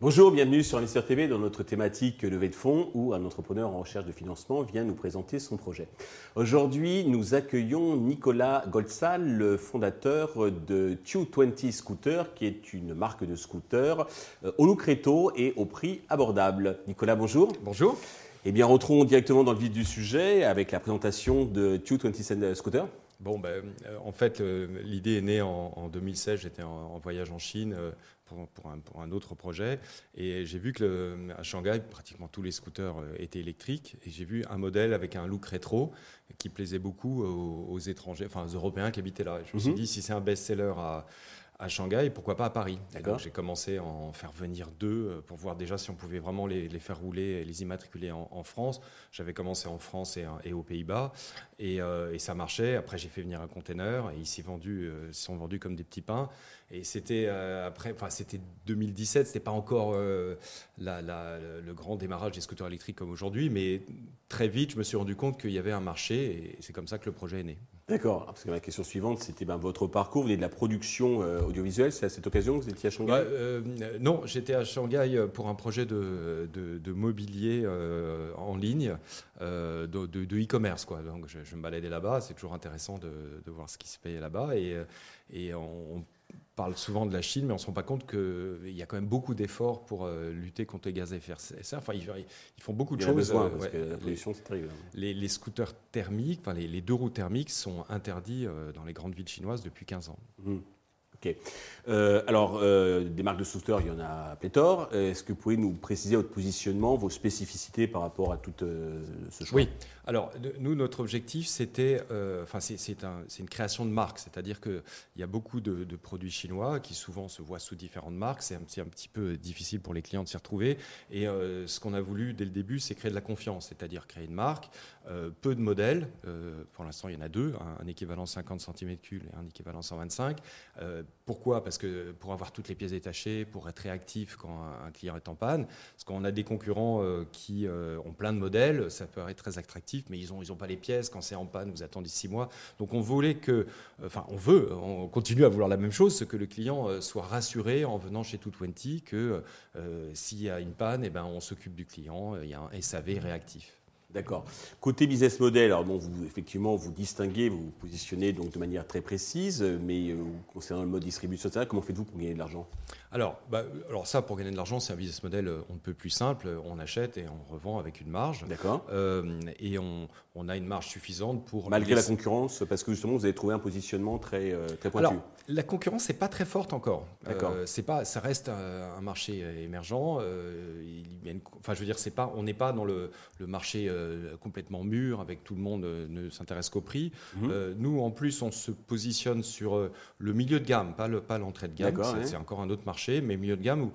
Bonjour, bienvenue sur Investir TV dans notre thématique levée de fonds où un entrepreneur en recherche de financement vient nous présenter son projet. Aujourd'hui, nous accueillons Nicolas Goldsal, le fondateur de Q20 Scooter, qui est une marque de scooter euh, au rétro et au prix abordable. Nicolas, bonjour. Bonjour. Eh bien, rentrons directement dans le vif du sujet avec la présentation de Q20 Scooter. Bon, ben, euh, en fait, l'idée est née en, 2016. J'étais en, voyage en Chine euh, pour, un, autre projet. Et j'ai vu que à Shanghai, pratiquement tous les scooters euh, étaient électriques. Et j'ai vu un modèle avec un look rétro qui plaisait beaucoup aux, étrangers, enfin aux Européens qui habitaient là. je me suis mhm. dit, si c'est un best-seller à, à Shanghai, pourquoi pas à Paris. J'ai commencé à en faire venir deux euh, pour voir déjà si on pouvait vraiment les, faire rouler et les immatriculer en, France. J'avais commencé en France et, aux Pays-Bas euh, et, ça marchait. Après, j'ai fait venir un container et ils s'y euh, sont vendus comme des petits pains. Et c'était après, enfin c'était 2017, c'était pas encore le grand démarrage des scooters électriques comme aujourd'hui, mais très vite, je me suis rendu compte qu'il y avait un marché et c'est comme ça que le projet est né. D'accord, parce que ma question suivante, c'était ben, votre parcours. Vous venez de la production euh, audiovisuelle, c'est à cette occasion que vous étiez à Shanghai euh, Non, j'étais à Shanghai euh, pour un projet de, de, mobilier en ligne, de e-commerce. Donc je, me baladais là-bas, c'est toujours intéressant de, voir ce qui se paye là-bas. Et, et on, parle souvent de la Chine, mais on ne se rend pas compte qu'il y a quand même beaucoup d'efforts pour euh, lutter contre les gaz à effet de serre. Enfin, ils, font beaucoup de choses. Besoin, parce que la pollution, c'est terrible. Les, scooters thermiques, enfin, les, deux roues thermiques sont interdits euh, dans les grandes villes chinoises depuis 15 ans. Mmh. Euh, alors, euh, des marques de scooters, il y en a pléthore. Est-ce que vous pouvez nous préciser votre positionnement, vos spécificités par rapport à tout euh, ce choix? Oui. Alors, nous, notre objectif, c'était, enfin, c'est une création de marque, c'est-à-dire qu'il y a beaucoup de, produits chinois qui souvent se voient sous différentes marques. C'est un, un, petit peu difficile pour les clients de s'y retrouver. Et ce qu'on a voulu dès le début, c'est créer de la confiance, c'est-à-dire créer une marque, peu de modèles. pour l'instant, il y en a deux, un, un équivalent 50 cm3 et un équivalent 125 pourquoi? Parce que pour avoir toutes les pièces détachées, pour être réactif quand un client est en panne, parce qu'on a des concurrents euh, qui euh, ont plein de modèles, ça peut être très attractif, mais ils n'ont ils ont pas les pièces. Quand c'est en panne, vous attendez six mois. Donc on voulait que, euh, enfin on veut, on continue à vouloir la même chose, c'est que le client soit rassuré en venant chez 220 que s'il y a une panne, eh ben, on s'occupe du client, il y a un SAV réactif. D'accord. Côté business model, alors bon, vous effectivement vous distinguez, vous vous positionnez donc de manière très précise, mais euh, concernant le mode distribution, etc., comment faites-vous pour gagner de l'argent? Alors, bah, alors ça, pour gagner de l'argent, c'est un business model euh, on ne peut plus simple. On achète et on revend avec une marge. D'accord. Euh, et on, on, a une marge suffisante pour malgré la concurrence, parce que justement vous avez trouvé un positionnement très très pointu. Alors, la concurrence n'est pas très forte encore. D'accord. c'est pas, ça reste un, marché émergent. il enfin, je veux dire, c'est pas, on n'est pas dans le, le marché euh, complètement mûr, avec tout le monde euh, ne s'intéresse qu'au prix. Mhm. Euh, nous, en plus, on se positionne sur le milieu de gamme, pas l'entrée de gamme. C'est encore un autre marché, mais milieu de gamme où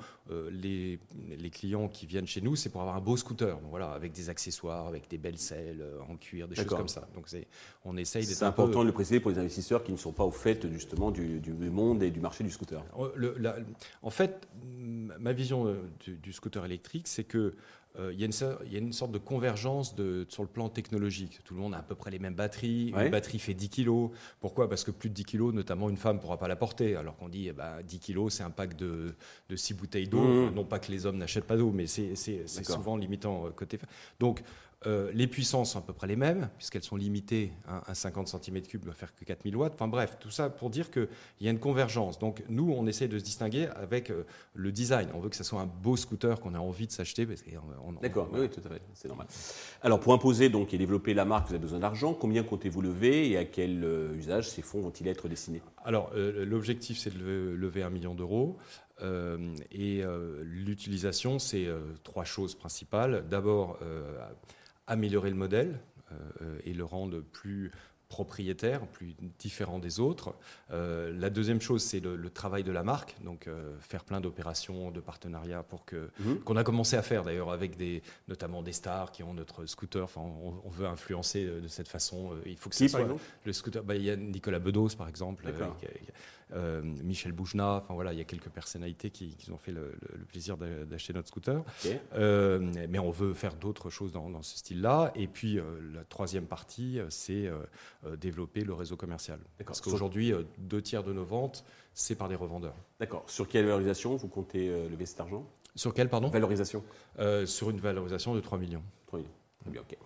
les, les, clients qui viennent chez nous, c'est pour avoir un beau scooter. Donc voilà, avec des accessoires, avec des belles selles en cuir, des choses comme ça. Donc on essaye C'est important de le préciser pour les investisseurs qui ne sont pas au fait justement du, du monde et du marché du scooter. en fait, ma vision du, du scooter électrique, c'est que euh, il, y a une, sorte de convergence de, sur le plan technologique. Tout le monde a à peu près les mêmes batteries. Une batterie fait 10 kg. Pourquoi? Parce que plus de 10 kg, notamment une femme ne pourra pas la porter. Alors qu'on dit eh ben, 10 kg, c'est un pack de, de 6 bouteilles d'eau. Mmh. non pas que les hommes n'achètent pas d'eau, mais c'est souvent limitant euh, côté femme. Donc, euh, les puissances sont à peu près les mêmes, puisqu'elles sont limitées. à un 50 cm3 doit faire que 4000 watts. Enfin bref, tout ça pour dire qu'il y a une convergence. Donc nous, on essaie de se distinguer avec euh, le design. On veut que ce soit un beau scooter qu'on a envie de s'acheter. D'accord, oui, tout à fait, c'est normal. Alors pour imposer donc, et développer la marque, vous avez besoin d'argent. Combien comptez-vous lever et à quel euh, usage ces fonds vont-ils être destinés? Alors l'objectif, c'est de lever un million d'euros. et l'utilisation, c'est trois choses principales. D'abord, améliorer le modèle euh, et le rendre plus propriétaire, plus différent des autres. Euh, la deuxième chose, c'est le, travail de la marque, donc euh, faire plein d'opérations, de partenariats pour que mhm. qu'on a commencé à faire d'ailleurs avec des, notamment des stars qui ont notre scooter. Enfin, on, veut influencer de cette façon. Il faut que qui, exemple? le scooter. Bah, il y a Nicolas Bedos par exemple. Michel Boujna, enfin voilà, il y a quelques personnalités qui, ont fait le, plaisir d'acheter notre scooter. mais on veut faire d'autres choses dans, dans ce style-là. Et puis la troisième partie, c'est développer le réseau commercial. Parce qu'aujourd'hui, deux tiers de nos ventes, c'est par des revendeurs. D'accord. Sur quelle valorisation vous comptez lever cet argent? Sur quelle, pardon? Valorisation. sur une valorisation de 3 millions. 3 millions. Très bien, ok.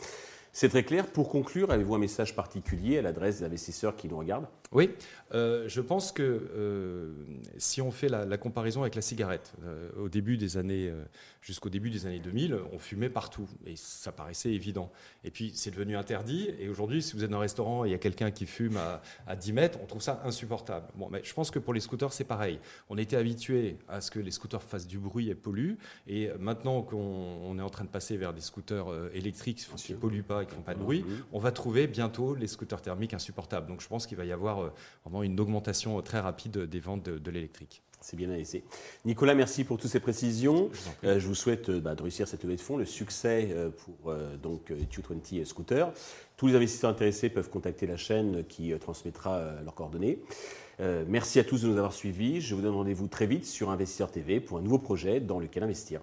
C'est très clair. Pour conclure, avez-vous un message particulier à l'adresse des investisseurs qui nous regardent? Oui, euh, je pense que euh, si on fait la, comparaison avec la cigarette, euh, au début des années, jusqu'au début des années 2000, on fumait partout et ça paraissait évident. Et puis c'est devenu interdit. Et aujourd'hui, si vous êtes dans un restaurant et il y a quelqu'un qui fume à, 10 mètres, on trouve ça insupportable. Bon, mais je pense que pour les scooters, c'est pareil. On était habitué à ce que les scooters fassent du bruit et polluent. Et maintenant qu'on est en train de passer vers des scooters électriques qui ne polluent pas et qui font pas de bruit, on va trouver bientôt les scooters thermiques insupportables. Donc je pense qu'il va y avoir vraiment une augmentation très rapide des ventes de, l'électrique. C'est bien laissé. Nicolas, merci pour toutes ces précisions. Je, euh, vous souhaite euh, bah, de réussir cette levée de fonds, le succès euh, pour donc 220 Scooter. Tous les investisseurs intéressés peuvent contacter la chaîne qui transmettra leurs coordonnées. merci à tous de nous avoir suivis. Je vous donne rendez-vous très vite sur Investisseur TV pour un nouveau projet dans lequel investir.